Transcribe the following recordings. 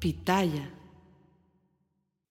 Pitaya.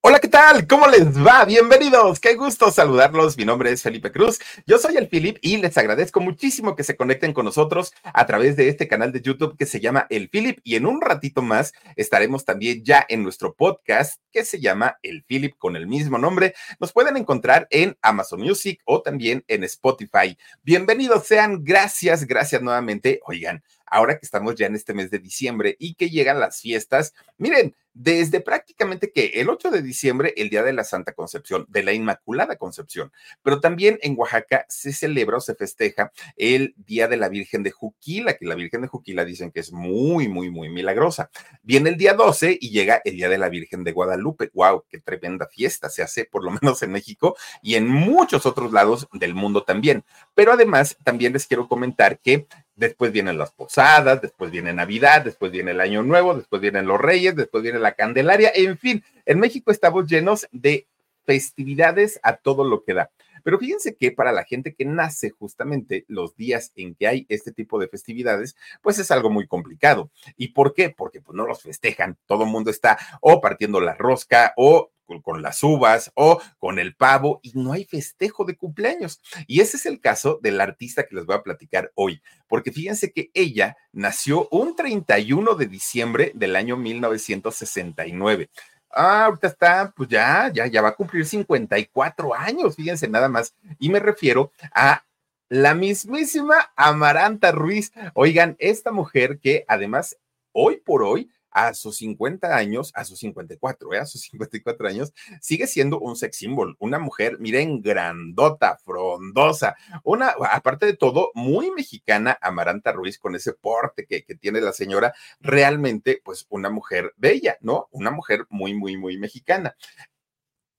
Hola, ¿qué tal? ¿Cómo les va? Bienvenidos. Qué gusto saludarlos. Mi nombre es Felipe Cruz. Yo soy el Philip y les agradezco muchísimo que se conecten con nosotros a través de este canal de YouTube que se llama El Philip y en un ratito más estaremos también ya en nuestro podcast que se llama El Philip con el mismo nombre. Nos pueden encontrar en Amazon Music o también en Spotify. Bienvenidos sean. Gracias, gracias nuevamente. Oigan, ahora que estamos ya en este mes de diciembre y que llegan las fiestas, miren, desde prácticamente que el 8 de diciembre, el Día de la Santa Concepción, de la Inmaculada Concepción, pero también en Oaxaca se celebra o se festeja el Día de la Virgen de Juquila, que la Virgen de Juquila dicen que es muy, muy, muy milagrosa. Viene el día 12 y llega el Día de la Virgen de Guadalupe. ¡Wow! ¡Qué tremenda fiesta se hace, por lo menos en México y en muchos otros lados del mundo también! Pero además, también les quiero comentar que después vienen las posadas, después viene Navidad, después viene el Año Nuevo, después vienen los Reyes, después viene la Candelaria, en fin, en México estamos llenos de festividades a todo lo que da. Pero fíjense que para la gente que nace justamente los días en que hay este tipo de festividades, pues es algo muy complicado. ¿Y por qué? Porque pues no los festejan. Todo el mundo está o partiendo la rosca o con las uvas o con el pavo y no hay festejo de cumpleaños. Y ese es el caso del artista que les voy a platicar hoy, porque fíjense que ella nació un 31 de diciembre del año 1969. Ah, ahorita está, pues ya, ya, ya va a cumplir 54 años, fíjense nada más. Y me refiero a la mismísima Amaranta Ruiz. Oigan, esta mujer que además hoy por hoy a sus 50 años, a sus 54, ¿eh? a sus 54 años, sigue siendo un sex symbol, una mujer, miren, grandota, frondosa, una, aparte de todo, muy mexicana, Amaranta Ruiz, con ese porte que, que tiene la señora, realmente, pues una mujer bella, ¿no? Una mujer muy, muy, muy mexicana.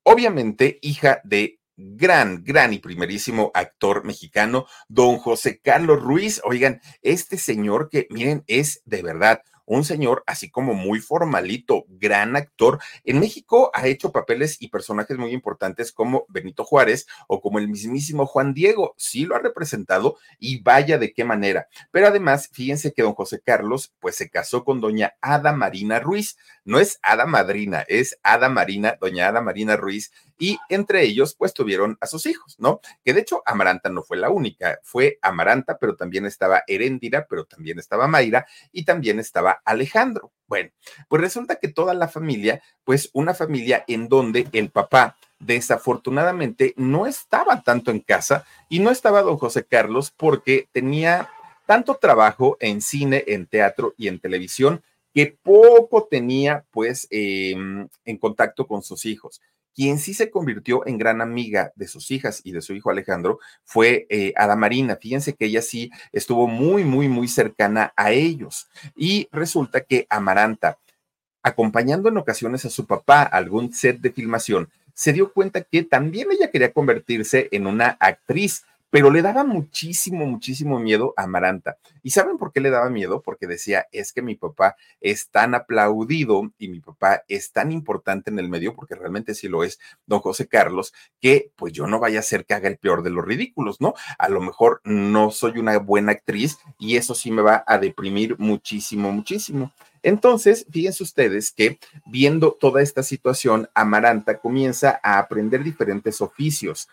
Obviamente, hija de gran, gran y primerísimo actor mexicano, don José Carlos Ruiz. Oigan, este señor que, miren, es de verdad un señor así como muy formalito, gran actor. En México ha hecho papeles y personajes muy importantes como Benito Juárez o como el mismísimo Juan Diego. Sí lo ha representado y vaya de qué manera. Pero además, fíjense que don José Carlos pues se casó con doña Ada Marina Ruiz. No es Ada Madrina, es Ada Marina, doña Ada Marina Ruiz y entre ellos pues tuvieron a sus hijos, ¿no? Que de hecho Amaranta no fue la única, fue Amaranta, pero también estaba Heréndira, pero también estaba Mayra y también estaba Alejandro. Bueno, pues resulta que toda la familia, pues una familia en donde el papá desafortunadamente no estaba tanto en casa y no estaba don José Carlos porque tenía tanto trabajo en cine, en teatro y en televisión que poco tenía pues em, en contacto con sus hijos. Quien sí se convirtió en gran amiga de sus hijas y de su hijo Alejandro fue eh, Marina. Fíjense que ella sí estuvo muy, muy, muy cercana a ellos. Y resulta que Amaranta, acompañando en ocasiones a su papá a algún set de filmación, se dio cuenta que también ella quería convertirse en una actriz pero le daba muchísimo, muchísimo miedo a Amaranta. ¿Y saben por qué le daba miedo? Porque decía, es que mi papá es tan aplaudido y mi papá es tan importante en el medio, porque realmente sí lo es, don José Carlos, que pues yo no vaya a ser que haga el peor de los ridículos, ¿no? A lo mejor no soy una buena actriz y eso sí me va a deprimir muchísimo, muchísimo. Entonces, fíjense ustedes que viendo toda esta situación, Amaranta comienza a aprender diferentes oficios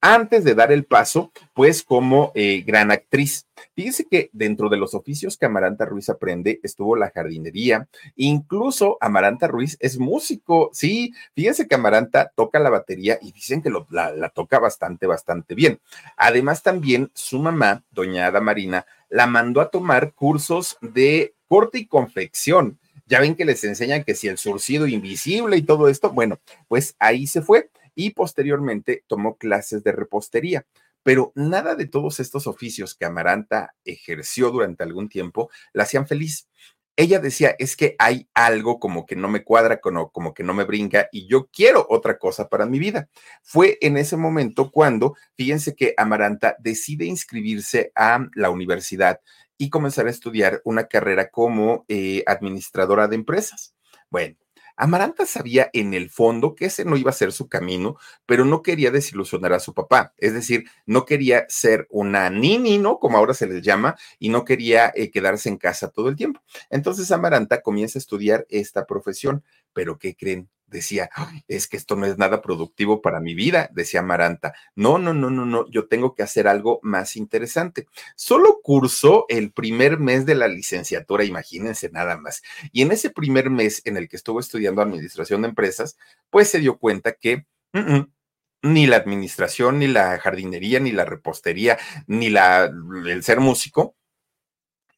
antes de dar el paso, pues como eh, gran actriz. Fíjense que dentro de los oficios que Amaranta Ruiz aprende estuvo la jardinería, incluso Amaranta Ruiz es músico, sí, fíjense que Amaranta toca la batería y dicen que la, la toca bastante, bastante bien. Además también su mamá, doña Ada Marina, la mandó a tomar cursos de corte y confección. Ya ven que les enseñan que si el surcido invisible y todo esto, bueno, pues ahí se fue y posteriormente tomó clases de repostería. Pero nada de todos estos oficios que Amaranta ejerció durante algún tiempo la hacían feliz. Ella decía, es que hay algo como que no me cuadra, como, que no me brinca y yo quiero otra cosa para mi vida. Fue en ese momento cuando, fíjense que Amaranta decide inscribirse a la universidad y comenzar a estudiar una carrera como eh, administradora de empresas. Bueno, Amaranta sabía en el fondo que ese no iba a ser su camino, pero no quería desilusionar a su papá. Es decir, no quería ser una nini, ¿no? Como ahora se les llama, y no quería eh, quedarse en casa todo el tiempo. Entonces Amaranta comienza a estudiar esta profesión, pero ¿qué creen? Decía, es que esto no es nada productivo para mi vida, decía Amaranta. No, no, no, no, no, yo tengo que hacer algo más interesante. Solo cursó el primer mes de la licenciatura, imagínense nada más. Y en ese primer mes en el que estuvo estudiando administración de empresas, pues se dio cuenta que... ni la administración, ni la jardinería, ni la repostería, ni la, el ser músico,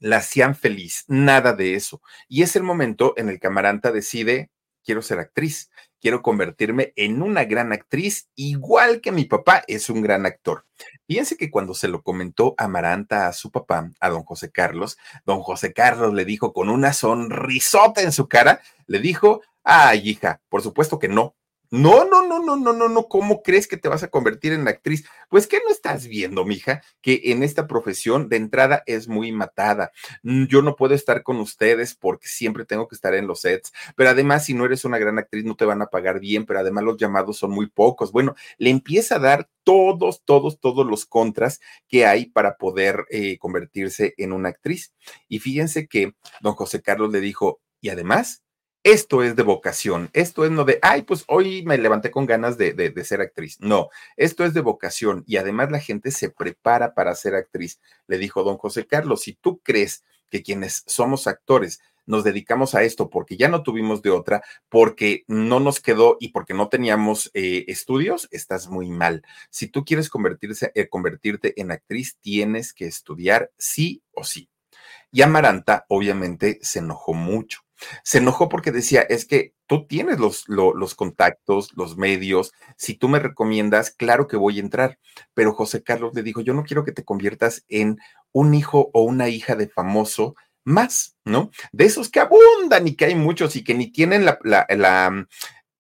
la hacían feliz, nada de eso. Y es el momento en el que Amaranta decide quiero ser actriz, quiero convertirme en una gran actriz, igual que mi papá es un gran actor. Fíjense que cuando se lo comentó Amaranta a su papá, a don José Carlos, don José Carlos le dijo con una sonrisota en su cara, le dijo, ay hija, por supuesto que no, no, no, no, no, no, no, no. ¿Cómo crees que te vas a convertir en actriz? Pues que no estás viendo, mija, que en esta profesión de entrada es muy matada. Mm, yo no puedo estar con ustedes porque siempre tengo que estar en los sets. Pero además, si no eres una gran actriz, no te van a pagar bien. Pero además, los llamados son muy pocos. Bueno, le empieza a dar todos, todos, todos los contras que hay para poder eh, convertirse en una actriz. Y fíjense que don José Carlos le dijo, y además, esto es de vocación, esto es no de, ay, pues hoy me levanté con ganas de, ser actriz. No, esto es de vocación y además la gente se prepara para ser actriz. Le dijo don José Carlos, si tú crees que quienes somos actores nos dedicamos a esto porque ya no tuvimos de otra, porque no nos quedó y porque no teníamos eh, estudios, estás muy mal. Si tú quieres convertirse, eh, convertirte en actriz, tienes que estudiar sí o sí. Y Amaranta obviamente se enojó mucho se enojó porque decía, es que tú tienes los, contactos, los medios, si tú me recomiendas, claro que voy a entrar. Pero José Carlos le dijo, yo no quiero que te conviertas en un hijo o una hija de famoso más, ¿no? De esos que abundan y que hay muchos y que ni tienen la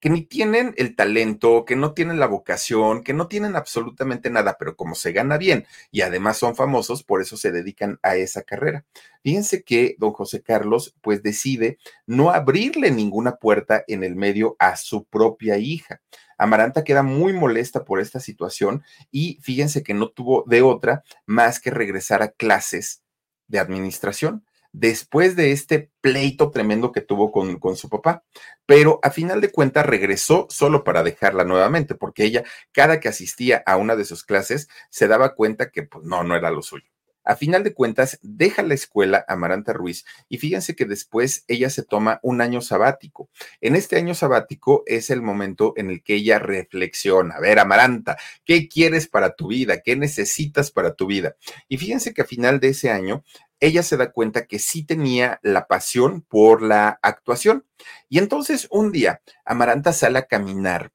que ni tienen el talento, que no tienen la vocación, que no tienen absolutamente nada, pero como se gana bien y además son famosos, por eso se dedican a esa carrera. Fíjense que don José Carlos pues decide no abrirle ninguna puerta en el medio a su propia hija. Amaranta queda muy molesta por esta situación y fíjense que no tuvo de otra más que regresar a clases de administración después de este pleito tremendo que tuvo con, con, su papá. Pero a final de cuentas regresó solo para dejarla nuevamente, porque ella, cada que asistía a una de sus clases, se daba cuenta que pues, no, no era lo suyo. A final de cuentas, deja la escuela Amaranta Ruiz y fíjense que después ella se toma un año sabático. En este año sabático es el momento en el que ella reflexiona. A ver, Amaranta, ¿qué quieres para tu vida? ¿Qué necesitas para tu vida? Y fíjense que a final de ese año ella se da cuenta que sí tenía la pasión por la actuación. Y entonces un día Amaranta sale a caminar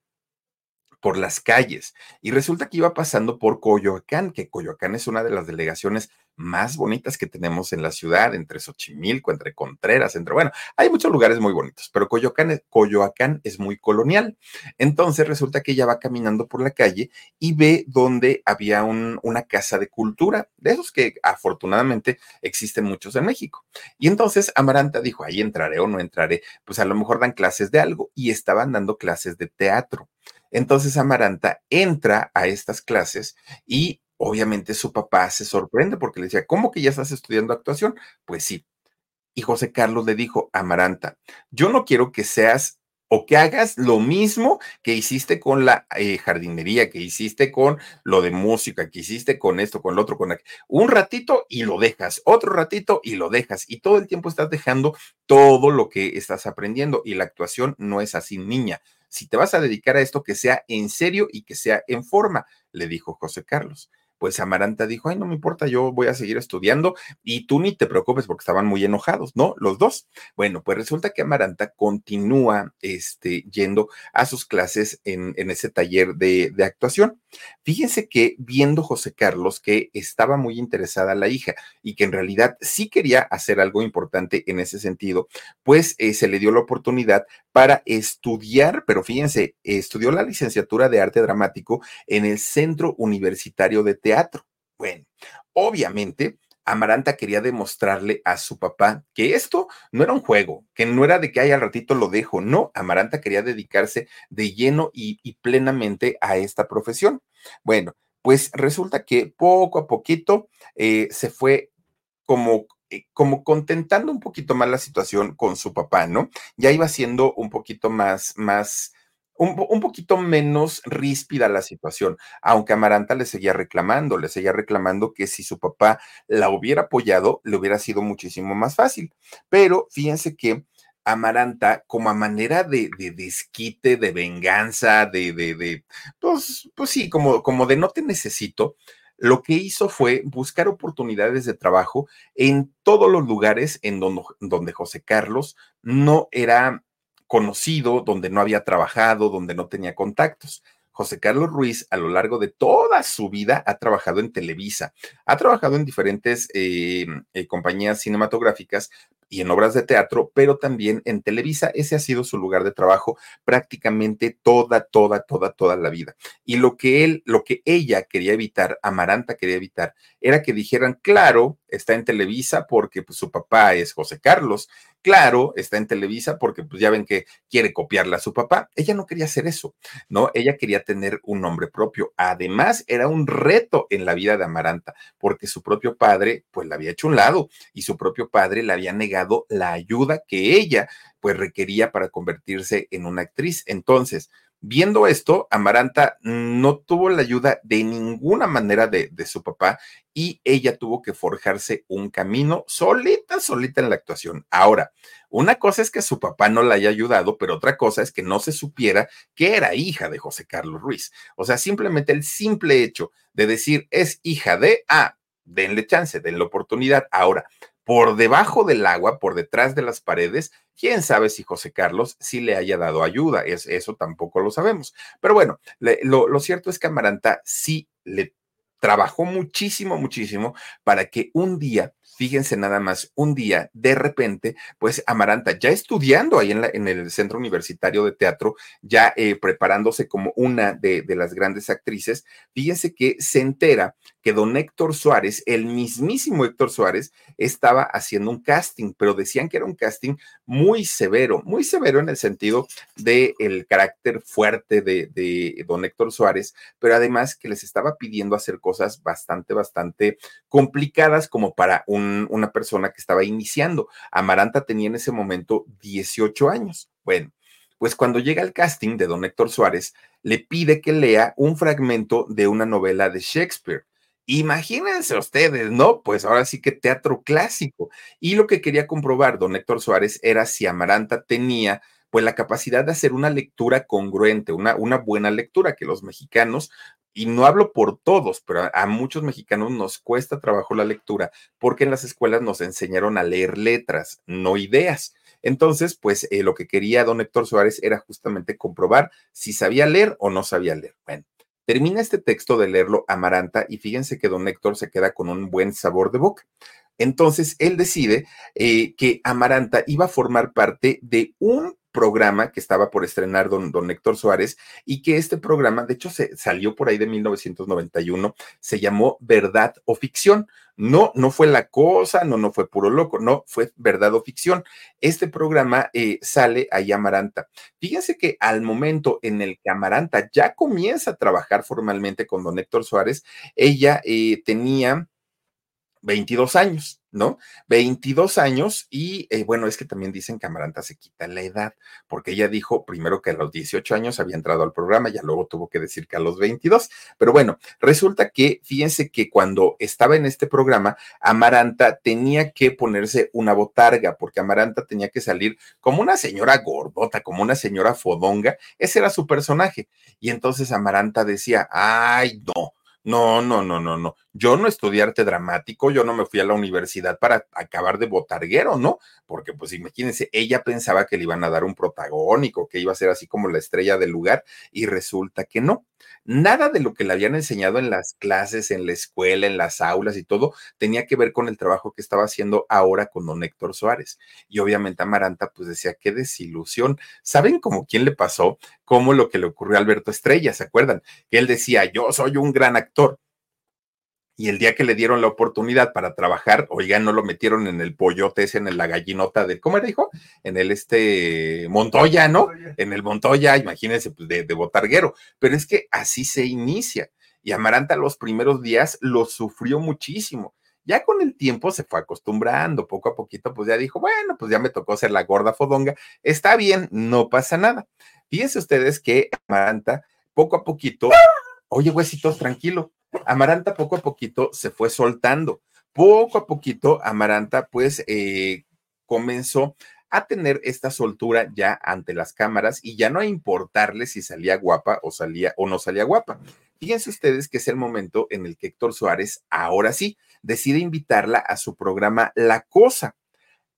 por las calles. Y resulta que iba pasando por Coyoacán, que Coyoacán es una de las delegaciones más bonitas que tenemos en la ciudad, entre Xochimilco, entre Contreras, entre, bueno, hay muchos lugares muy bonitos, pero Coyoacán, es muy colonial. Entonces resulta que ella va caminando por la calle y ve donde había un, una casa de cultura, de esos que afortunadamente existen muchos en México. Y entonces Amaranta dijo, ahí entraré o no entraré, pues a lo mejor dan clases de algo y estaban dando clases de teatro. Entonces Amaranta entra a estas clases y obviamente su papá se sorprende porque le decía, ¿cómo que ya estás estudiando actuación? Pues sí. Y José Carlos le dijo, Amaranta, yo no quiero que seas o que hagas lo mismo que hiciste con la eh, jardinería, que hiciste con lo de música, que hiciste con esto, con lo otro, con aquello. Un ratito y lo dejas, otro ratito y lo dejas. Y todo el tiempo estás dejando todo lo que estás aprendiendo. Y la actuación no es así, niña si te vas a dedicar a esto, que sea en serio y que sea en forma, le dijo José Carlos pues Amaranta dijo, ay, no me importa, yo voy a seguir estudiando y tú ni te preocupes porque estaban muy enojados, ¿no? Los dos. Bueno, pues resulta que Amaranta continúa este, yendo a sus clases en, en ese taller de, de, actuación. Fíjense que viendo José Carlos que estaba muy interesada la hija y que en realidad sí quería hacer algo importante en ese sentido, pues eh, se le dio la oportunidad para estudiar, pero fíjense, estudió la licenciatura de arte dramático en el Centro Universitario de Teatro. Bueno, obviamente Amaranta quería demostrarle a su papá que esto no era un juego, que no era de que ay al ratito lo dejo, no, Amaranta quería dedicarse de lleno y, plenamente a esta profesión. Bueno, pues resulta que poco a poquito eh, se fue como eh, como contentando un poquito más la situación con su papá, ¿no? Ya iba siendo un poquito más, más, un, poquito menos ríspida la situación, aunque Amaranta le seguía reclamando, le seguía reclamando que si su papá la hubiera apoyado, le hubiera sido muchísimo más fácil. Pero fíjense que Amaranta, como a manera de, de desquite, de venganza, de, de, de, pues, pues sí, como, como de no te necesito, lo que hizo fue buscar oportunidades de trabajo en todos los lugares en donde José Carlos no era conocido, donde no había trabajado, donde no tenía contactos. José Carlos Ruiz, a lo largo de toda su vida, ha trabajado en Televisa, ha trabajado en diferentes eh, eh, compañías cinematográficas, y en obras de teatro, pero también en Televisa. Ese ha sido su lugar de trabajo prácticamente toda, toda, toda, toda la vida. Y lo que él, lo que ella quería evitar, Amaranta quería evitar, era que dijeran, claro, está en Televisa porque pues, su papá es José Carlos, claro, está en Televisa porque pues ya ven que quiere copiarle a su papá. Ella no quería hacer eso, ¿no? Ella quería tener un nombre propio. Además, era un reto en la vida de Amaranta porque su propio padre pues la había hecho un lado y su propio padre le había negado la ayuda que ella pues requería para convertirse en una actriz. Entonces, Viendo esto, Amaranta no tuvo la ayuda de ninguna manera de, su papá y ella tuvo que forjarse un camino solita, solita en la actuación. Ahora, una cosa es que su papá no la haya ayudado, pero otra cosa es que no se supiera que era hija de José Carlos Ruiz. O sea, simplemente el simple hecho de decir es hija de, ah, denle chance, denle oportunidad. Ahora, por debajo del agua, por detrás de las paredes, quién sabe si José Carlos sí le haya dado ayuda, es, eso tampoco lo sabemos. Pero bueno, lo, lo cierto es que Amaranta sí le trabajó muchísimo, muchísimo para que un día fíjense nada más, un día, de repente, pues Amaranta, ya estudiando ahí en, la, en el Centro Universitario de Teatro, ya eh, preparándose como una de, las grandes actrices, fíjense que se entera que don Héctor Suárez, el mismísimo Héctor Suárez, estaba haciendo un casting, pero decían que era un casting muy severo, muy severo en el sentido del el carácter fuerte de, de don Héctor Suárez, pero además que les estaba pidiendo hacer cosas bastante, bastante complicadas como para un una persona que estaba iniciando. Amaranta tenía en ese momento 18 años. Bueno, pues cuando llega al casting de don Héctor Suárez, le pide que lea un fragmento de una novela de Shakespeare. Imagínense ustedes, ¿no? Pues ahora sí que teatro clásico. Y lo que quería comprobar don Héctor Suárez era si Amaranta tenía pues la capacidad de hacer una lectura congruente, una buena lectura, que los mexicanos y no hablo por todos, pero a, muchos mexicanos nos cuesta trabajo la lectura porque en las escuelas nos enseñaron a leer letras, no ideas. Entonces, pues eh, lo que quería don Héctor Suárez era justamente comprobar si sabía leer o no sabía leer. Bueno, termina este texto de leerlo Amaranta y fíjense que don Héctor se queda con un buen sabor de boca. Entonces, él decide eh, que Amaranta iba a formar parte de un programa que estaba por estrenar don, don Héctor Suárez y que este programa, de hecho, se salió por ahí de 1991, se llamó Verdad o Ficción. No, no fue la cosa, no, no fue puro loco, no, fue verdad o ficción. Este programa eh, sale ahí Amaranta. Fíjense que al momento en el que Amaranta ya comienza a trabajar formalmente con don Héctor Suárez, ella eh, tenía 22 años, ¿no? 22 años y eh, bueno, es que también dicen que Amaranta se quita la edad, porque ella dijo primero que a los 18 años había entrado al programa, ya luego tuvo que decir que a los 22, pero bueno, resulta que fíjense que cuando estaba en este programa, Amaranta tenía que ponerse una botarga, porque Amaranta tenía que salir como una señora gordota, como una señora fodonga, ese era su personaje, y entonces Amaranta decía, ay, no, no, no, no, no, no. Yo no estudié arte dramático, yo no me fui a la universidad para acabar de botarguero, ¿no? Porque pues imagínense, ella pensaba que le iban a dar un protagónico, que iba a ser así como la estrella del lugar y resulta que no. Nada de lo que le habían enseñado en las clases, en la escuela, en las aulas y todo, tenía que ver con el trabajo que estaba haciendo ahora con don Héctor Suárez. Y obviamente Amaranta pues decía, qué desilusión. ¿Saben cómo quién le pasó? Como lo que le ocurrió a Alberto Estrella, ¿se acuerdan? Que él decía, yo soy un gran actor Y el día que le dieron la oportunidad para trabajar, oigan, no lo metieron en el pollote ese, en la gallinota de, ¿cómo era, hijo? En el este Montoya, ¿no? En el Montoya, imagínense, pues, de, de botarguero. Pero es que así se inicia. Y Amaranta los primeros días lo sufrió muchísimo. Ya con el tiempo se fue acostumbrando, poco a poquito, pues ya dijo, bueno, pues ya me tocó ser la gorda fodonga, está bien, no pasa nada. Fíjense ustedes que Amaranta, poco a poquito, oye, huesitos, tranquilo, Amaranta poco a poquito se fue soltando. Poco a poquito, Amaranta pues eh, comenzó a tener esta soltura ya ante las cámaras y ya no a importarle si salía guapa o salía o no salía guapa. Fíjense ustedes que es el momento en el que Héctor Suárez, ahora sí, decide invitarla a su programa La Cosa.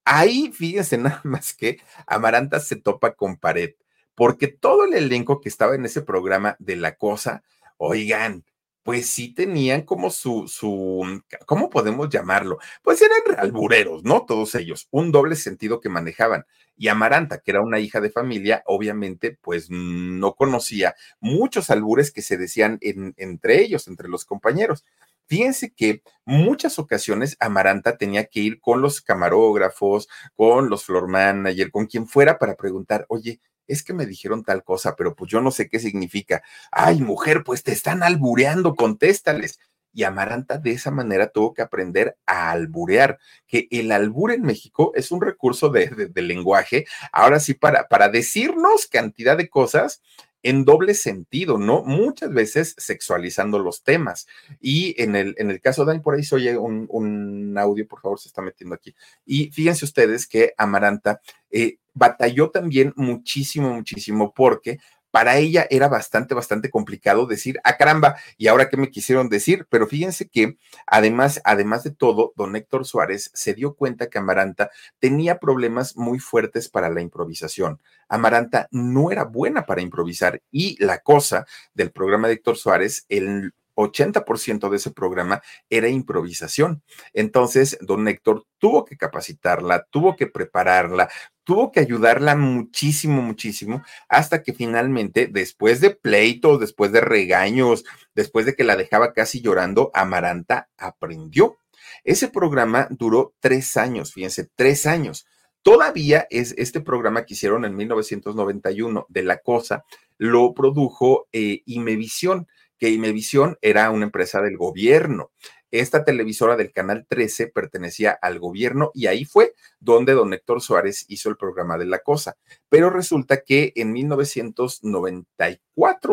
Ahí, fíjense nada más que Amaranta se topa con pared, porque todo el elenco que estaba en ese programa de La Cosa, oigan, pues sí tenían como su, su, mm, ¿cómo podemos llamarlo? Pues eran albureros, ¿no? Todos ellos, un doble sentido que manejaban. Y Amaranta, que era una hija de familia, obviamente, pues no conocía muchos albures que se decían entre ellos, entre los compañeros. Fíjense que muchas ocasiones Amaranta tenía que ir con los camarógrafos, con los floor manager, con quien fuera para preguntar, oye, es que me dijeron tal cosa, pero pues yo no sé qué significa. Ay, mujer, pues te están albureando, contéstales. Y Amaranta de esa manera tuvo que aprender a alburear, que el albur en México es un recurso de, lenguaje, ahora sí, para, para decirnos cantidad de cosas en doble sentido, ¿no? Muchas veces sexualizando los temas. Y en el, en el caso de por ahí se oye un, un, audio, por favor, se está metiendo aquí. Y fíjense ustedes que Amaranta eh, batalló también muchísimo, muchísimo, porque para ella era bastante, bastante complicado decir, ah, caramba, ¿y ahora qué me quisieron decir? Pero fíjense que además, además de todo, don Héctor Suárez se dio cuenta que Amaranta tenía problemas muy fuertes para la improvisación. Amaranta no era buena para improvisar y la cosa del programa de Héctor Suárez, el 80% de ese programa era improvisación. Entonces, don Héctor tuvo que capacitarla, tuvo que prepararla, tuvo que ayudarla muchísimo, muchísimo, hasta que finalmente, después de pleitos, después de regaños, después de que la dejaba casi llorando, Amaranta aprendió. Ese programa duró tres años, fíjense, tres años. Todavía es este programa que hicieron en 1991 de La Cosa, lo produjo eh, Imevisión que Imevisión era una empresa del gobierno. Esta televisora del Canal 13 pertenecía al gobierno y ahí fue donde don Héctor Suárez hizo el programa de la cosa. Pero resulta que en 1994,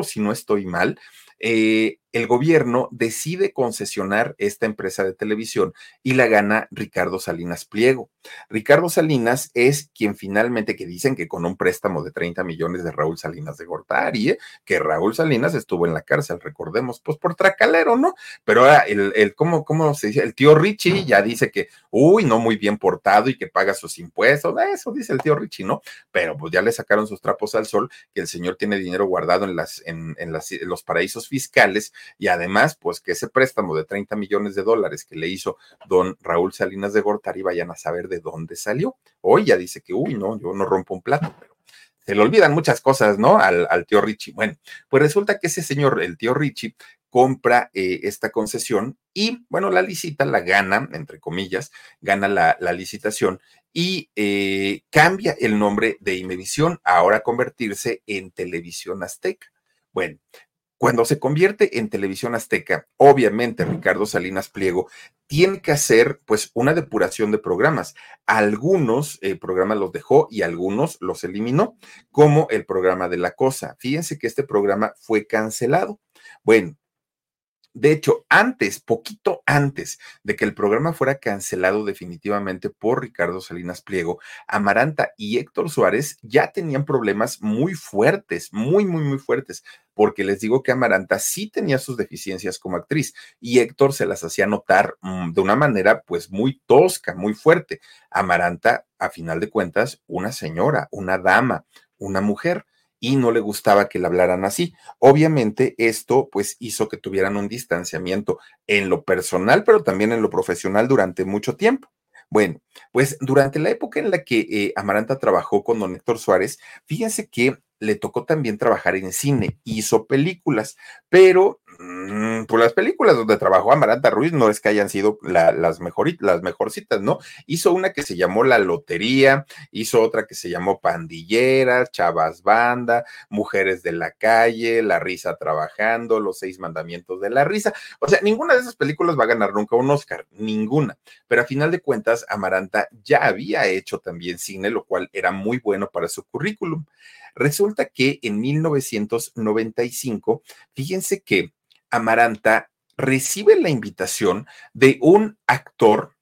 si no estoy mal, eh, el gobierno decide concesionar esta empresa de televisión y la gana Ricardo Salinas Pliego. Ricardo Salinas es quien finalmente, que dicen que con un préstamo de 30 millones de Raúl Salinas de Gortari, ¿eh? que Raúl Salinas estuvo en la cárcel, recordemos, pues por tracalero, ¿no? Pero ahora, el, el ¿cómo, ¿cómo se dice? El tío Richie ya dice que, uy, no muy bien portado y que paga sus impuestos, eso dice el tío Richie, ¿no? Pero pues ya le sacaron sus trapos al sol, que el señor tiene dinero guardado en, las, en, en, las, los paraísos fiscales y además, pues que ese préstamo de 30 millones de dólares que le hizo don Raúl Salinas de Gortari, vayan a saber de dónde salió. Hoy ya dice que, uy, no, yo no rompo un plato, pero se le olvidan muchas cosas, ¿no? Al, al, tío Richie. Bueno, pues resulta que ese señor, el tío Richie, compra eh, esta concesión y, bueno, la licita, la gana, entre comillas, gana la, la licitación y eh, cambia el nombre de Imevisión, ahora convertirse en Televisión Azteca. Bueno, cuando se convierte en televisión azteca, obviamente Ricardo Salinas Pliego tiene que hacer pues una depuración de programas. Algunos eh, programas los dejó y algunos los eliminó, como el programa de la cosa. Fíjense que este programa fue cancelado. Bueno, de hecho, antes, poquito antes de que el programa fuera cancelado definitivamente por Ricardo Salinas Pliego, Amaranta y Héctor Suárez ya tenían problemas muy fuertes, muy, muy, muy fuertes, porque les digo que Amaranta sí tenía sus deficiencias como actriz y Héctor se las hacía notar mm, de una manera pues muy tosca, muy fuerte. Amaranta, a final de cuentas, una señora, una dama, una mujer y no le gustaba que le hablaran así. Obviamente esto pues hizo que tuvieran un distanciamiento en lo personal, pero también en lo profesional durante mucho tiempo. Bueno, pues durante la época en la que eh, Amaranta trabajó con don Héctor Suárez, fíjense que le tocó también trabajar en cine, hizo películas, pero pues las películas donde trabajó Amaranta Ruiz no es que hayan sido las, mejoritas, las mejorcitas, ¿no? Hizo una que se llamó La Lotería, hizo otra que se llamó Pandilleras, Chavas Banda, Mujeres de la Calle, La Risa Trabajando, Los Seis Mandamientos de la Risa. O sea, ninguna de esas películas va a ganar nunca un Oscar, ninguna. Pero a final de cuentas, Amaranta ya había hecho también cine, lo cual era muy bueno para su currículum. Resulta que en 1995, fíjense que Amaranta recibe la invitación de un actor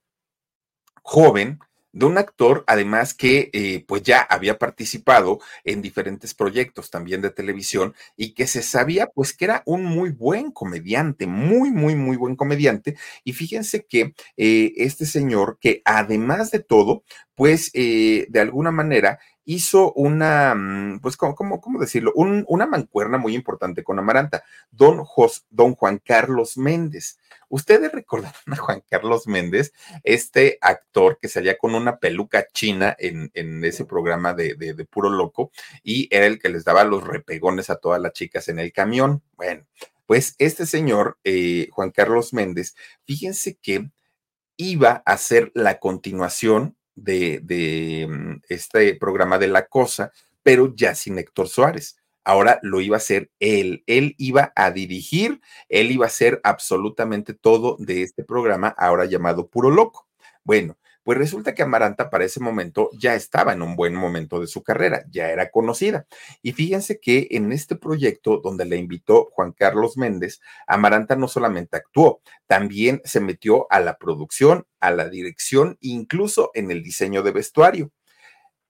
joven, de un actor además que eh, pues ya había participado en diferentes proyectos también de televisión y que se sabía pues que era un muy buen comediante, muy, muy, muy buen comediante. Y fíjense que eh, este señor que además de todo pues eh, de alguna manera hizo una, mm, pues, ¿cómo, cómo, decirlo? una mancuerna muy importante con Amaranta, don, don Juan Carlos Méndez. Ustedes recordarán a Juan Carlos Méndez, este actor que salía con una peluca china en, ese programa de, puro loco y era el que les daba los repegones a todas las chicas en el camión. Bueno, pues este señor, eh, Juan Carlos Méndez, fíjense que iba a ser la continuación de, mm, este programa de La Cosa, pero ya sin Héctor Suárez. Ahora lo iba a hacer él. Él iba a dirigir, él iba a hacer absolutamente todo de este programa, ahora llamado Puro Loco. Bueno, pues resulta que Amaranta para ese momento ya estaba en un buen momento de su carrera, ya era conocida. Y fíjense que en este proyecto donde le invitó Juan Carlos Méndez, Amaranta no solamente actuó, también se metió a la producción, a la dirección, incluso en el diseño de vestuario.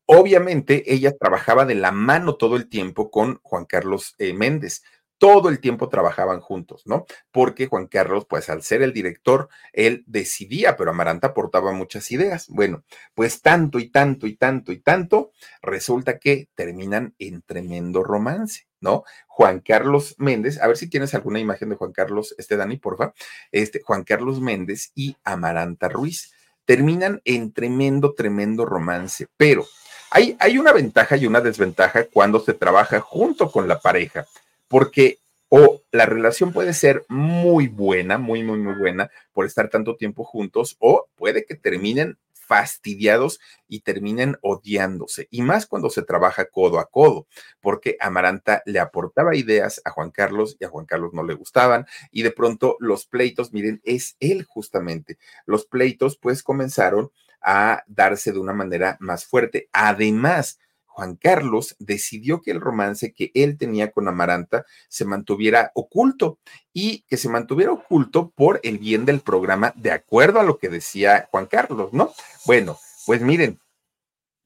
Obviamente ella trabajaba de la mano todo el tiempo con Juan Carlos eh, Méndez todo el tiempo trabajaban juntos, ¿no? Porque Juan Carlos, pues al ser el director, él decidía, pero Amaranta aportaba muchas ideas. Bueno, pues tanto y tanto y tanto y tanto, resulta que terminan en tremendo romance, ¿no? Juan Carlos Méndez, a ver si tienes alguna imagen de Juan Carlos, este Dani, porfa, este Juan Carlos Méndez y Amaranta Ruiz terminan en tremendo, tremendo romance, pero hay, hay una ventaja y una desventaja cuando se trabaja junto con la pareja porque o la relación puede ser muy buena, muy, muy, muy buena por estar tanto tiempo juntos, o puede que terminen fastidiados y terminen odiándose. Y más cuando se trabaja codo a codo, porque Amaranta le aportaba ideas a Juan Carlos y a Juan Carlos no le gustaban. Y de pronto los pleitos, miren, es él justamente. Los pleitos pues comenzaron a darse de una manera más fuerte. Además, Juan Carlos decidió que el romance que él tenía con Amaranta se mantuviera oculto y que se mantuviera oculto por el bien del programa, de acuerdo a lo que decía Juan Carlos, ¿no? Bueno, pues miren,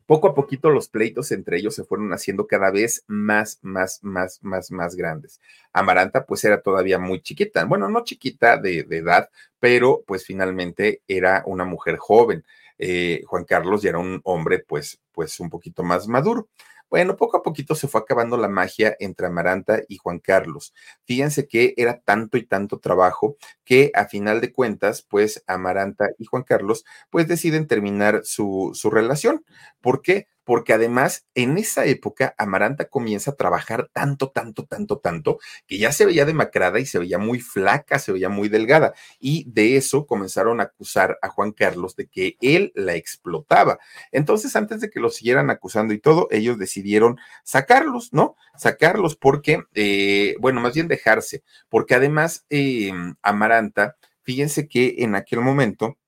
poco a poquito los pleitos entre ellos se fueron haciendo cada vez más, más, más, más, más grandes. Amaranta pues era todavía muy chiquita, bueno, no chiquita de, de edad, pero pues finalmente era una mujer joven. Eh, Juan Carlos ya era un hombre pues, pues un poquito más maduro. Bueno, poco a poquito se fue acabando la magia entre Amaranta y Juan Carlos. Fíjense que era tanto y tanto trabajo que a final de cuentas, pues Amaranta y Juan Carlos, pues deciden terminar su, su relación. ¿Por qué? Porque además en esa época Amaranta comienza a trabajar tanto, tanto, tanto, tanto, que ya se veía demacrada y se veía muy flaca, se veía muy delgada. Y de eso comenzaron a acusar a Juan Carlos de que él la explotaba. Entonces, antes de que lo siguieran acusando y todo, ellos decidieron sacarlos, ¿no? Sacarlos porque, eh, bueno, más bien dejarse, porque además eh, Amaranta, fíjense que en aquel momento,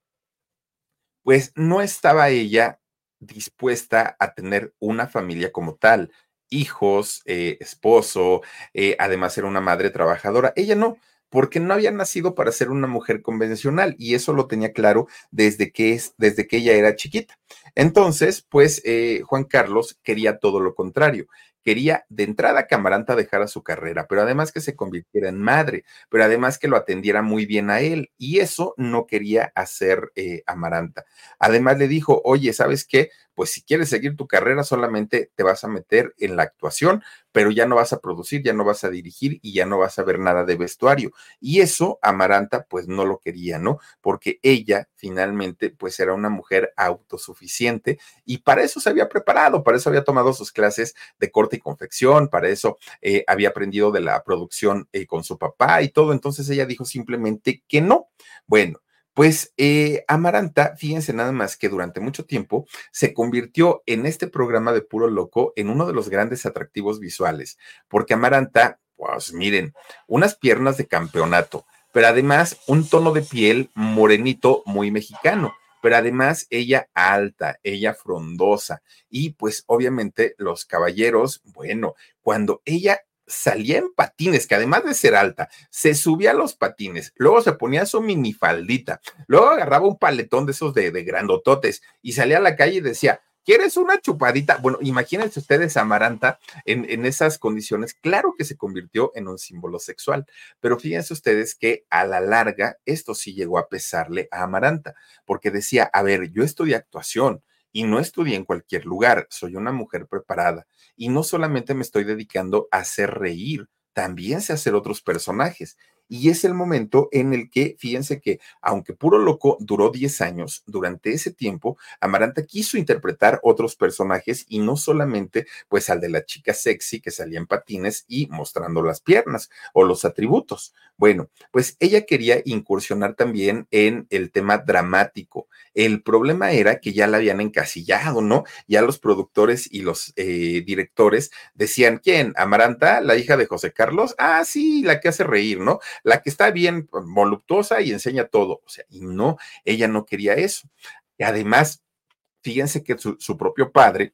pues no estaba ella dispuesta a tener una familia como tal, hijos, eh, esposo, eh, además era una madre trabajadora. Ella no, porque no había nacido para ser una mujer convencional y eso lo tenía claro desde que, es, desde que ella era chiquita. Entonces, pues eh, Juan Carlos quería todo lo contrario quería de entrada que Amaranta dejara su carrera, pero además que se convirtiera en madre, pero además que lo atendiera muy bien a él. Y eso no quería hacer eh, Amaranta. Además le dijo, oye, ¿sabes qué? Pues si quieres seguir tu carrera solamente te vas a meter en la actuación, pero ya no vas a producir, ya no vas a dirigir y ya no vas a ver nada de vestuario. Y eso Amaranta pues no lo quería, ¿no? Porque ella finalmente pues era una mujer autosuficiente y para eso se había preparado, para eso había tomado sus clases de corte y confección, para eso eh, había aprendido de la producción eh, con su papá y todo. Entonces ella dijo simplemente que no. Bueno, pues eh, Amaranta, fíjense nada más que durante mucho tiempo se convirtió en este programa de puro loco en uno de los grandes atractivos visuales, porque Amaranta, pues miren, unas piernas de campeonato, pero además un tono de piel morenito muy mexicano pero además ella alta, ella frondosa y pues obviamente los caballeros, bueno, cuando ella salía en patines, que además de ser alta, se subía a los patines, luego se ponía su minifaldita, luego agarraba un paletón de esos de, grandototes y salía a la calle y decía, ¿Quieres una chupadita? Bueno, imagínense ustedes a Amaranta en, en, esas condiciones. Claro que se convirtió en un símbolo sexual, pero fíjense ustedes que a la larga esto sí llegó a pesarle a Amaranta, porque decía, a ver, yo estudié actuación, y no estudié en cualquier lugar, soy una mujer preparada y no solamente me estoy dedicando a hacer reír, también sé hacer otros personajes. Y es el momento en el que, fíjense que, aunque Puro Loco duró 10 años, durante ese tiempo, Amaranta quiso interpretar otros personajes y no solamente, pues, al de la chica sexy que salía en patines y mostrando las piernas o los atributos. Bueno, pues ella quería incursionar también en el tema dramático. El problema era que ya la habían encasillado, ¿no? Ya los productores y los eh, directores decían, ¿quién? Amaranta, la hija de José Carlos. Ah, sí, la que hace reír, ¿no? La que está bien voluptuosa y enseña todo. O sea, y no, ella no quería eso. Y además, fíjense que su, propio padre,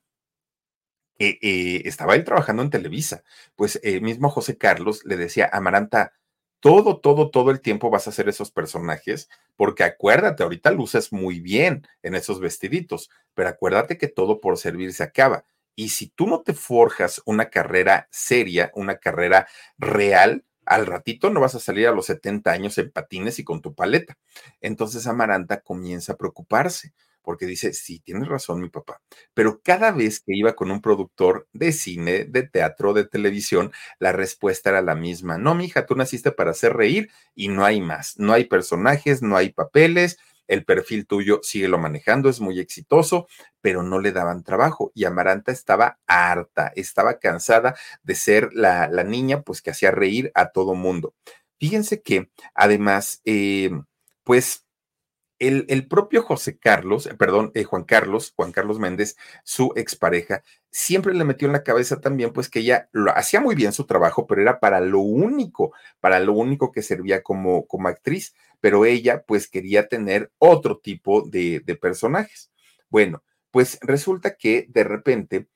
eh, eh, estaba él trabajando en Televisa, pues el mismo José Carlos le decía, Amaranta, todo, todo, todo el tiempo vas a hacer esos personajes, porque acuérdate, ahorita luces muy bien en esos vestiditos, pero acuérdate que todo por servir se acaba. Y si tú no te forjas una carrera seria, una carrera real, al ratito no vas a salir a los 70 años en patines y con tu paleta. Entonces Amaranta comienza a preocuparse porque dice, sí, tienes razón mi papá, pero cada vez que iba con un productor de cine, de teatro, de televisión, la respuesta era la misma. No, mija, tú naciste para hacer reír y no hay más, no hay personajes, no hay papeles, el perfil tuyo síguelo manejando, es muy exitoso, pero no le daban trabajo y Amaranta estaba harta, estaba cansada de ser la, niña pues que hacía reír a todo mundo. Fíjense que además, eh, pues el, propio José Carlos, eh, perdón, eh, Juan Carlos, Juan Carlos Méndez, su expareja, siempre le metió en la cabeza también, pues que ella lo, hacía muy bien su trabajo, pero era para lo único, para lo único que servía como, como actriz, pero ella pues quería tener otro tipo de, de personajes. Bueno, pues resulta que de repente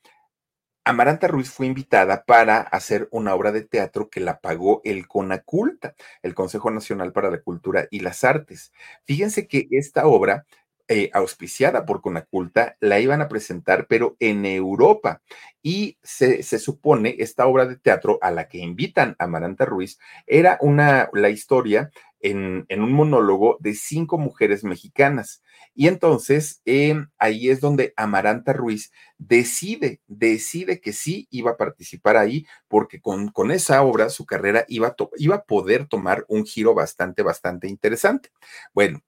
Amaranta Ruiz fue invitada para hacer una obra de teatro que la pagó el CONACULTA, el Consejo Nacional para la Cultura y las Artes. Fíjense que esta obra, eh, auspiciada por Conaculta, la iban a presentar, pero en Europa. Y se, se, supone, esta obra de teatro a la que invitan a Amaranta Ruiz era una, la historia en, un monólogo de cinco mujeres mexicanas. Y entonces em, ahí es donde Amaranta Ruiz decide, decide que sí iba a participar ahí, porque con, con esa obra su carrera iba iba a poder tomar un giro bastante, bastante interesante. Bueno,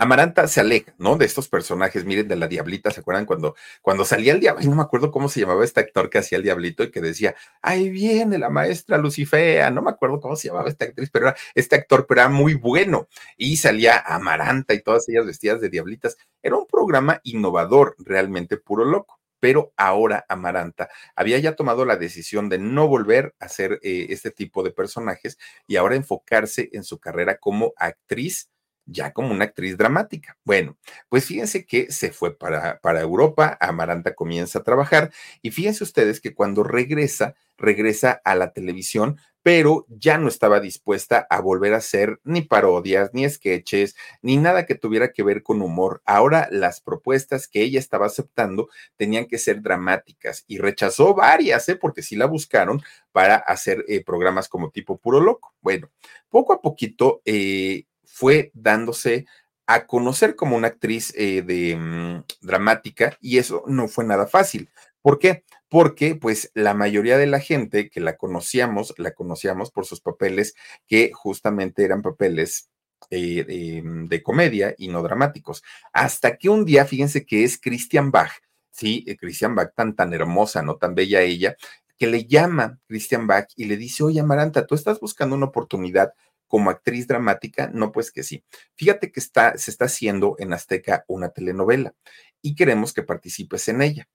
Amaranta se aleja, ¿no? De estos personajes, miren, de la Diablita, ¿se acuerdan cuando, cuando salía el diablo? No me acuerdo cómo se llamaba este actor que hacía el Diablito y que decía, ahí viene la maestra Lucifea, no me acuerdo cómo se llamaba esta actriz, pero era este actor, pero era muy bueno. Y salía Amaranta y todas ellas vestidas de Diablitas. Era un programa innovador, realmente puro loco pero ahora Amaranta había ya tomado la decisión de no volver a hacer eh, este tipo de personajes y ahora enfocarse en su carrera como actriz ya como una actriz dramática. Bueno, pues fíjense que se fue para, para Europa, Amaranta comienza a trabajar y fíjense ustedes que cuando regresa, regresa a la televisión, pero ya no estaba dispuesta a volver a hacer ni parodias, ni sketches, ni nada que tuviera que ver con humor. Ahora las propuestas que ella estaba aceptando tenían que ser dramáticas y rechazó varias, ¿eh? porque sí la buscaron para hacer eh, programas como tipo puro loco. Bueno, poco a poquito eh, fue dándose a conocer como una actriz eh, de mm, dramática y eso no fue nada fácil. ¿Por qué? Porque pues la mayoría de la gente que la conocíamos, la conocíamos por sus papeles que justamente eran papeles eh, mm, de, comedia y no dramáticos. Hasta que un día, fíjense que es Christian Bach, sí, eh, Christian Bach tan, tan hermosa, ¿no? Tan bella ella, que le llama Christian Bach y le dice, oye, Amaranta, ¿tú estás buscando una oportunidad como actriz dramática? No, pues que sí. Fíjate que se está haciendo en Azteca una telenovela y queremos que participes en ella.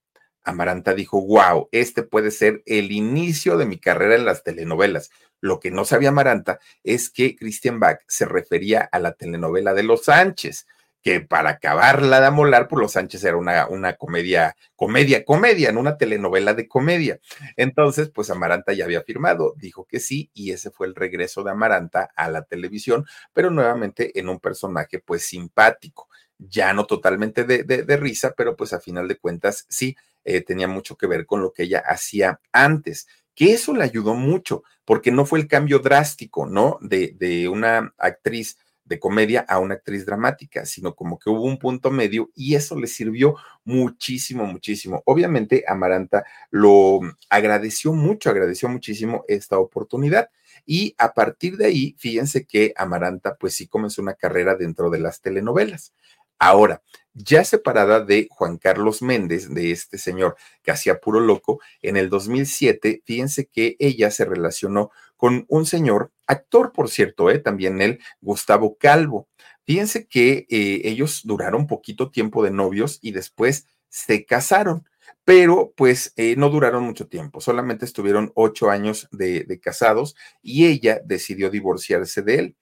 Amaranta dijo, wow, este puede ser el inicio de mi carrera en las telenovelas. Lo que no sabía Amaranta es que Christian Bach se refería a la telenovela de Los Sánchez, que para acabarla de amolar, pues Los Sánchez era una, una comedia, comedia, comedia, en una telenovela de comedia. Entonces, pues Amaranta ya había firmado, dijo que sí, y ese fue el regreso de Amaranta a la televisión, pero nuevamente en un personaje pues simpático ya no totalmente de, de, risa, pero pues a final de cuentas sí eh, tenía mucho que ver con lo que ella hacía antes, que eso le ayudó mucho, porque no fue el cambio drástico, ¿no? De, de una actriz de comedia a una actriz dramática, sino como que hubo un punto medio y eso le sirvió muchísimo, muchísimo. Obviamente, Amaranta lo agradeció mucho, agradeció muchísimo esta oportunidad. Y a partir de ahí, fíjense que Amaranta, pues sí comenzó una carrera dentro de las telenovelas. Ahora, ya separada de Juan Carlos Méndez, de este señor que hacía puro loco, en el 2007, fíjense que ella se relacionó con un señor, actor por cierto, ¿eh? también él, Gustavo Calvo. Fíjense que eh, ellos duraron poquito tiempo de novios y después se casaron, pero pues eh, no duraron mucho tiempo, solamente estuvieron ocho años de casados y ella decidió divorciarse de él.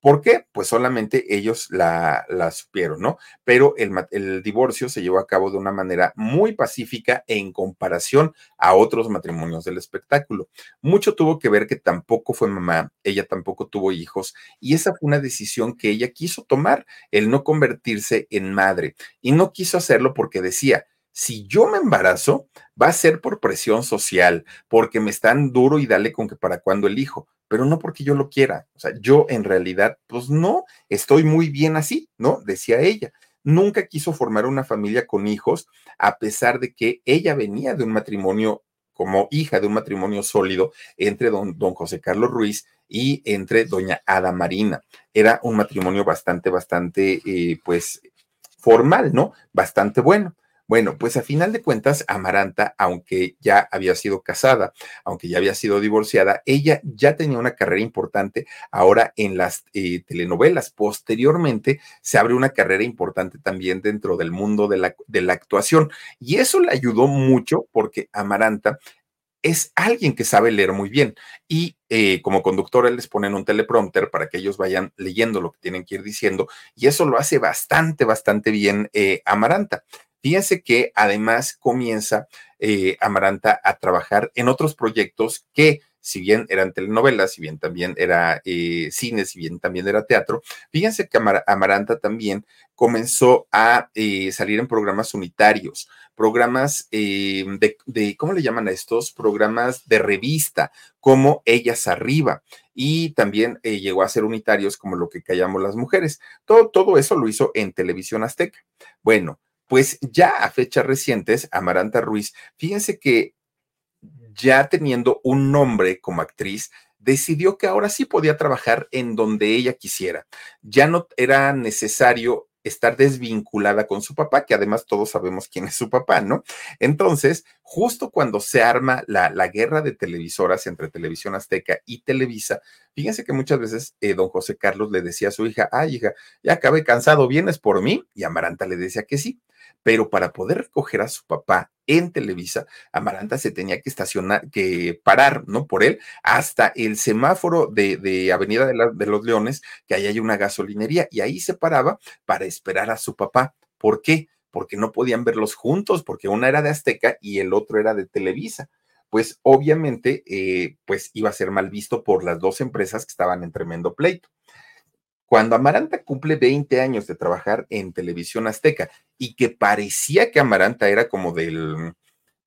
¿Por qué? Pues solamente ellos la, la supieron, ¿no? Pero el, el, divorcio se llevó a cabo de una manera muy pacífica en comparación a otros matrimonios del espectáculo. Mucho tuvo que ver que tampoco fue mamá, ella tampoco tuvo hijos, y esa fue una decisión que ella quiso tomar, el no convertirse en madre. Y no quiso hacerlo porque decía, si yo me embarazo, va a ser por presión social, porque me están duro y dale con que para cuando el hijo pero no porque yo lo quiera. O sea, yo en realidad, pues no, estoy muy bien así, ¿no? Decía ella. Nunca quiso formar una familia con hijos, a pesar de que ella venía de un matrimonio como hija de un matrimonio sólido entre don, don José Carlos Ruiz y entre doña Ada Marina. Era un matrimonio bastante, bastante, eh, pues, formal, ¿no? Bastante bueno. Bueno, pues a final de cuentas, Amaranta, aunque ya había sido casada, aunque ya había sido divorciada, ella ya tenía una carrera importante ahora en las eh, telenovelas. Posteriormente, se abre una carrera importante también dentro del mundo de la, de la actuación. Y eso le ayudó mucho porque Amaranta es alguien que sabe leer muy bien y eh, como conductora les ponen un teleprompter para que ellos vayan leyendo lo que tienen que ir diciendo y eso lo hace bastante, bastante bien eh, Amaranta. Fíjense que además comienza eh, Amaranta a trabajar en otros proyectos que si bien eran telenovelas, si bien también era eh, cine, si bien también era teatro, fíjense que Amaranta también comenzó a eh, salir en programas unitarios, programas de, de, ¿cómo le llaman a estos? Programas de revista, como Ellas Arriba, y también llegó a ser unitarios como lo que callamos las mujeres. Todo, todo eso lo hizo en televisión azteca. Bueno, pues ya a fechas recientes, Amaranta Ruiz, fíjense que ya teniendo un nombre como actriz, decidió que ahora sí podía trabajar en donde ella quisiera. Ya no era necesario estar desvinculada con su papá, que además todos sabemos quién es su papá, ¿no? Entonces, justo cuando se arma la, la guerra de televisoras entre Televisión Azteca y Televisa, fíjense que muchas veces eh, don José Carlos le decía a su hija, ay hija, ya acabé cansado, ¿vienes por mí? Y Amaranta le decía que sí pero para poder recoger a su papá en Televisa, Amaranta se tenía que estacionar, que parar, ¿no? Por él, hasta el semáforo de, Avenida de, de, los Leones, que ahí hay una gasolinería, y ahí se paraba para esperar a su papá. ¿Por qué? Porque no podían verlos juntos, porque una era de Azteca y el otro era de Televisa pues obviamente, eh, pues iba a ser mal visto por las dos empresas que estaban en tremendo pleito. Cuando Amaranta cumple 20 años de trabajar en televisión azteca y que parecía que Amaranta era como del,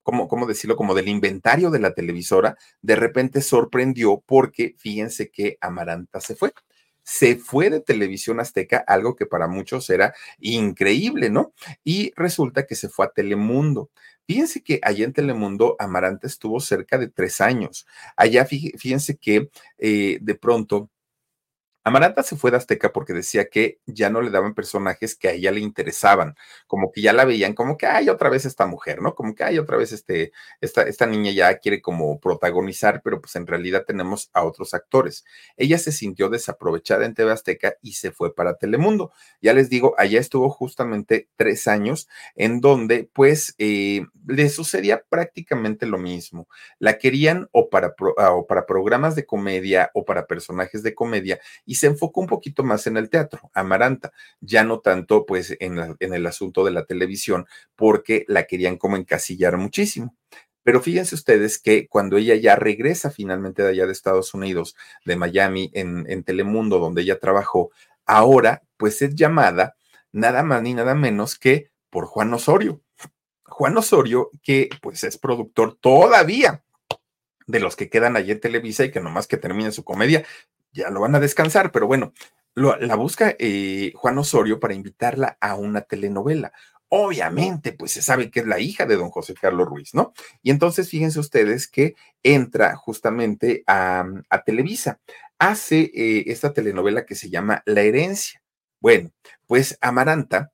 ¿cómo, ¿cómo, decirlo? Como del inventario de la televisora, de repente sorprendió porque fíjense que Amaranta se fue. se fue de televisión azteca, algo que para muchos era increíble, ¿no? Y resulta que se fue a Telemundo. Fíjense que allá en Telemundo Amaranta estuvo cerca de tres años. Allá fíjense que eh, de pronto Amaranta se fue de Azteca porque decía que ya no le daban personajes que a ella le interesaban, como que ya la veían como que hay otra vez esta mujer, ¿no? Como que hay otra vez este, esta, esta niña ya quiere como protagonizar, pero pues en realidad tenemos a otros actores. Ella se sintió desaprovechada en TV Azteca y se fue para Telemundo. Ya les digo, allá estuvo justamente tres años en donde pues eh, le sucedía prácticamente lo mismo. La querían o para, o para programas de comedia o para personajes de comedia se enfocó un poquito más en el teatro, Amaranta, ya no tanto pues en, el asunto de la televisión, porque la querían como encasillar muchísimo. Pero fíjense ustedes que cuando ella ya regresa finalmente de allá de Estados Unidos, de Miami, en, en, Telemundo, donde ella trabajó, ahora pues es llamada nada más ni nada menos que por Juan Osorio. Juan Osorio, que pues es productor todavía de los que quedan allí en Televisa y que nomás que termine su comedia, ya lo van a descansar, pero bueno, la busca eh, Juan Osorio para invitarla a una telenovela. Obviamente, pues se sabe que es la hija de don José Carlos Ruiz, ¿no? Y entonces fíjense ustedes que entra justamente a, Televisa, hace eh, esta telenovela que se llama La herencia. Bueno, pues Amaranta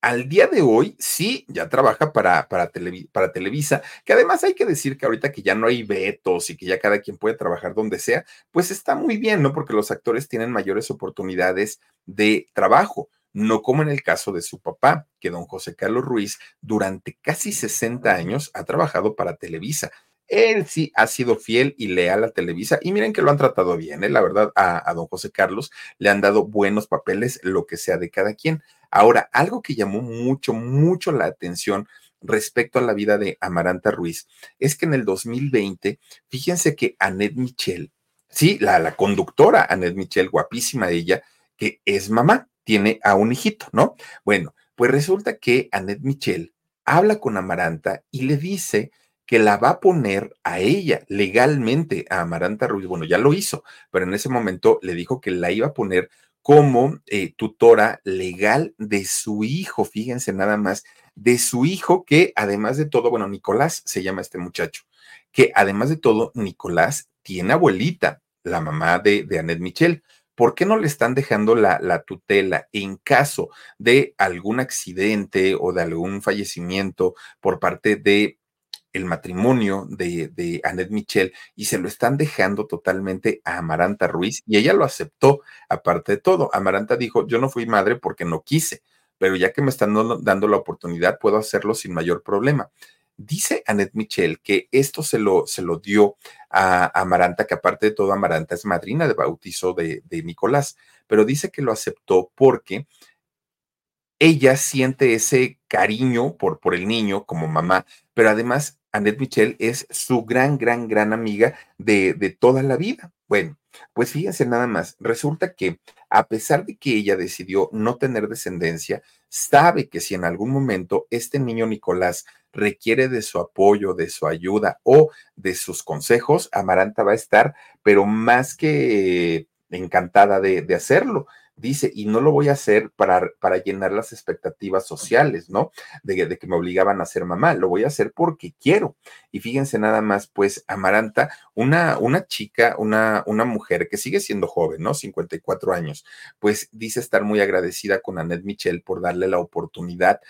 al día de hoy sí ya trabaja para, para, Televisa, que además hay que decir que ahorita que ya no hay vetos y que ya cada quien puede trabajar donde sea, pues está muy bien, ¿no? Porque los actores tienen mayores oportunidades de trabajo, no como en el caso de su papá, que don José Carlos Ruiz durante casi 60 años ha trabajado para Televisa. Él sí ha sido fiel y leal a Televisa y miren que lo han tratado bien, ¿eh? la verdad, a, a don José Carlos le han dado buenos papeles, lo que sea de cada quien. Ahora, algo que llamó mucho, mucho la atención respecto a la vida de Amaranta Ruiz es que en el 2020, fíjense que Annette Michel, sí, la, la conductora Annette Michel, guapísima ella, que es mamá, tiene a un hijito, ¿no? Bueno, pues resulta que Annette Michel habla con Amaranta y le dice que la va a poner a ella legalmente, a Amaranta Ruiz. Bueno, ya lo hizo, pero en ese momento le dijo que la iba a poner como eh, tutora legal de su hijo, fíjense nada más, de su hijo que además de todo, bueno, Nicolás se llama este muchacho, que además de todo, Nicolás tiene abuelita, la mamá de, de Annette Michel. ¿Por qué no le están dejando la, la, tutela en caso de algún accidente o de algún fallecimiento por parte de el matrimonio de, de Annette Michel y se lo están dejando totalmente a Amaranta Ruiz y ella lo aceptó, aparte de todo. Amaranta dijo, yo no fui madre porque no quise, pero ya que me están dando la oportunidad, puedo hacerlo sin mayor problema. Dice Annette Michel que esto se lo, se lo dio a Amaranta, que aparte de todo, Amaranta es madrina de bautizo de, de Nicolás, pero dice que lo aceptó porque ella siente ese cariño por, por el niño como mamá, pero además Annette Michel es su gran, gran, gran amiga de, de toda la vida. Bueno, pues fíjense nada más, resulta que a pesar de que ella decidió no tener descendencia, sabe que si en algún momento este niño Nicolás requiere de su apoyo, de su ayuda o de sus consejos, Amaranta va a estar, pero más que encantada de, de hacerlo dice, y no lo voy a hacer para, para llenar las expectativas sociales, ¿no? De, que me obligaban a ser mamá, lo voy a hacer porque quiero. Y fíjense nada más, pues Amaranta, una, una chica, una, una mujer que sigue siendo joven, ¿no? 54 años, pues dice estar muy agradecida con Annette Michel por darle la oportunidad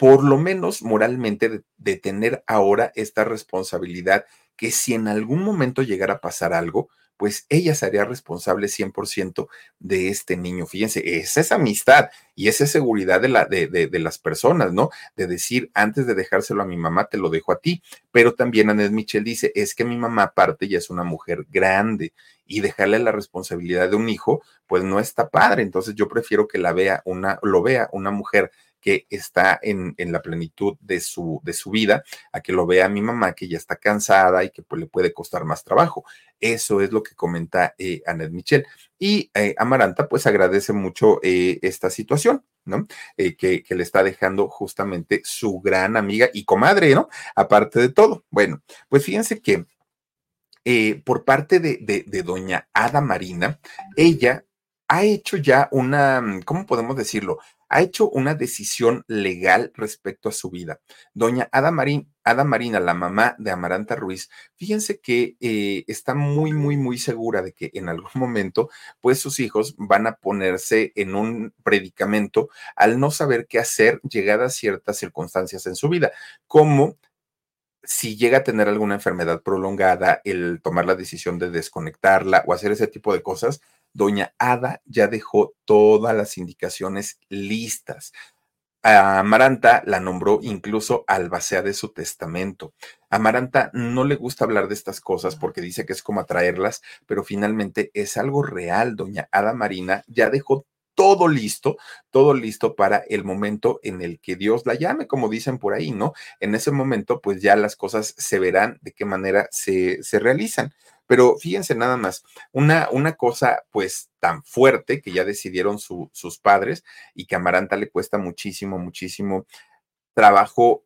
por lo menos moralmente, de tener ahora esta responsabilidad que si en algún momento llegara a pasar algo, pues ella sería responsable 100% de este niño. Fíjense, es esa amistad y esa seguridad de, la, de, de, las personas, ¿no? De decir, antes de dejárselo a mi mamá, te lo dejo a ti. Pero también Annette Michel dice, es que mi mamá aparte ya es una mujer grande y dejarle la responsabilidad de un hijo, pues no está padre. Entonces yo prefiero que la vea una, lo vea una mujer que está en, en, la plenitud de su, de su vida, a que lo vea mi mamá que ya está cansada y que pues, le puede costar más trabajo. Eso es lo que comenta eh, Annette Michel. Y eh, Amaranta pues agradece mucho eh, esta situación, ¿no? Eh, que, le está dejando justamente su gran amiga y comadre, ¿no? Aparte de todo. Bueno, pues fíjense que por parte de, de, doña Ada Marina, ella ha hecho ya una, ¿cómo podemos decirlo? Ha hecho una decisión legal respecto a su vida. Doña Ada, Marín, Ada Marina, la mamá de Amaranta Ruiz, fíjense que eh, está muy, muy, muy segura de que en algún momento, pues sus hijos van a ponerse en un predicamento al no saber qué hacer llegadas ciertas circunstancias en su vida, como si llega a tener alguna enfermedad prolongada, el tomar la decisión de desconectarla o hacer ese tipo de cosas, doña Ada ya dejó todas las indicaciones listas. Amaranta la nombró incluso albacea de su testamento. Amaranta no le gusta hablar de estas cosas porque dice que es como atraerlas, pero finalmente es algo real. Doña Ada Marina ya dejó todo listo, todo listo para el momento en el que Dios la llame, como dicen por ahí, ¿no? En ese momento, pues ya las cosas se verán de qué manera se, se realizan. Pero fíjense nada más, una, una cosa pues tan fuerte que ya decidieron sus padres y que a Amaranta le cuesta muchísimo, muchísimo trabajo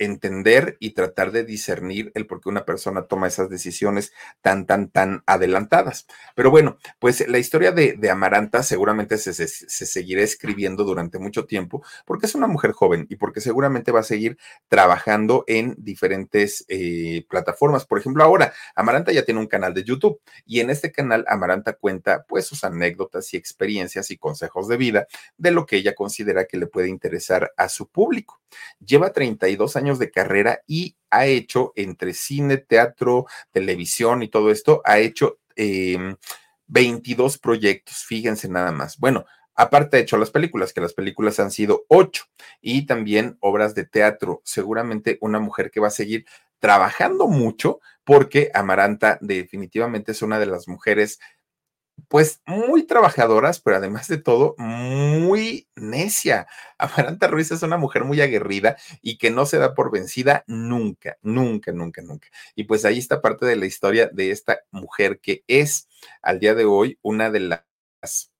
entender y tratar de discernir el por qué una persona toma esas decisiones tan, tan, tan adelantadas. Pero bueno, pues la historia de, Amaranta seguramente se, seguirá escribiendo durante mucho tiempo porque es una mujer joven y porque seguramente va a seguir trabajando en diferentes eh, plataformas. Por ejemplo, ahora Amaranta ya tiene un canal de YouTube y en este canal Amaranta cuenta pues sus anécdotas y experiencias y consejos de vida de lo que ella considera que le puede interesar a su público. Lleva 32 años de carrera y ha hecho entre cine, teatro, televisión y todo esto, ha hecho 22 em, proyectos, fíjense nada más. Bueno, Aparte ha hecho las películas, que las películas han sido ocho, y también obras de teatro. Seguramente una mujer que va a seguir trabajando mucho, porque Amaranta definitivamente es una de las mujeres pues muy trabajadoras, pero además de todo, muy necia. Amaranta Ruiz es una mujer muy aguerrida y que no se da por vencida nunca, nunca, nunca, nunca. Y pues ahí está parte de la historia de esta mujer que es al día de hoy una de las,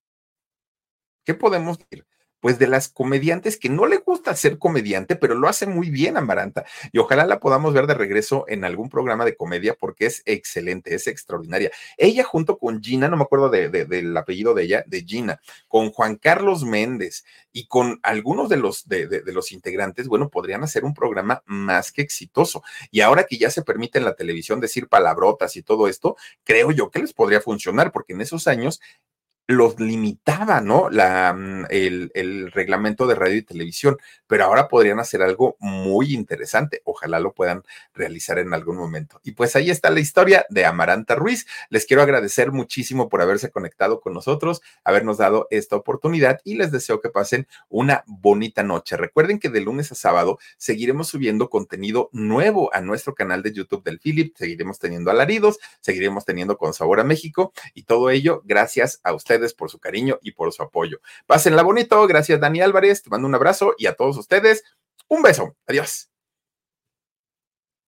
¿qué podemos decir? Pues de las comediantes que no le gusta ser comediante, pero lo hace muy bien Amaranta. Y ojalá la podamos ver de regreso en algún programa de comedia porque es excelente, es extraordinaria. Ella junto con Gina, no me acuerdo del apellido de ella, de Gina, con Juan Carlos Méndez y con algunos de los, de, de los integrantes, bueno, podrían hacer un programa más que exitoso. Y ahora que ya se permite en la televisión decir palabrotas y todo esto, creo yo que les podría funcionar porque en esos años los limitaba, ¿no? La, mm, el, el, reglamento de radio y televisión, pero ahora podrían hacer algo muy interesante. Ojalá lo puedan realizar en algún momento. Y pues ahí está la historia de Amaranta Ruiz. Les quiero agradecer muchísimo por haberse conectado con nosotros, habernos dado esta oportunidad y les deseo que pasen una bonita noche. Recuerden que de lunes a sábado seguiremos subiendo contenido nuevo a nuestro canal de YouTube del Philip, seguiremos teniendo alaridos, seguiremos teniendo con sabor a México y todo ello gracias a por su cariño y por su apoyo. Pásenla bonito. Gracias, Dani Álvarez. Te mando un abrazo y a todos ustedes un beso. Adiós.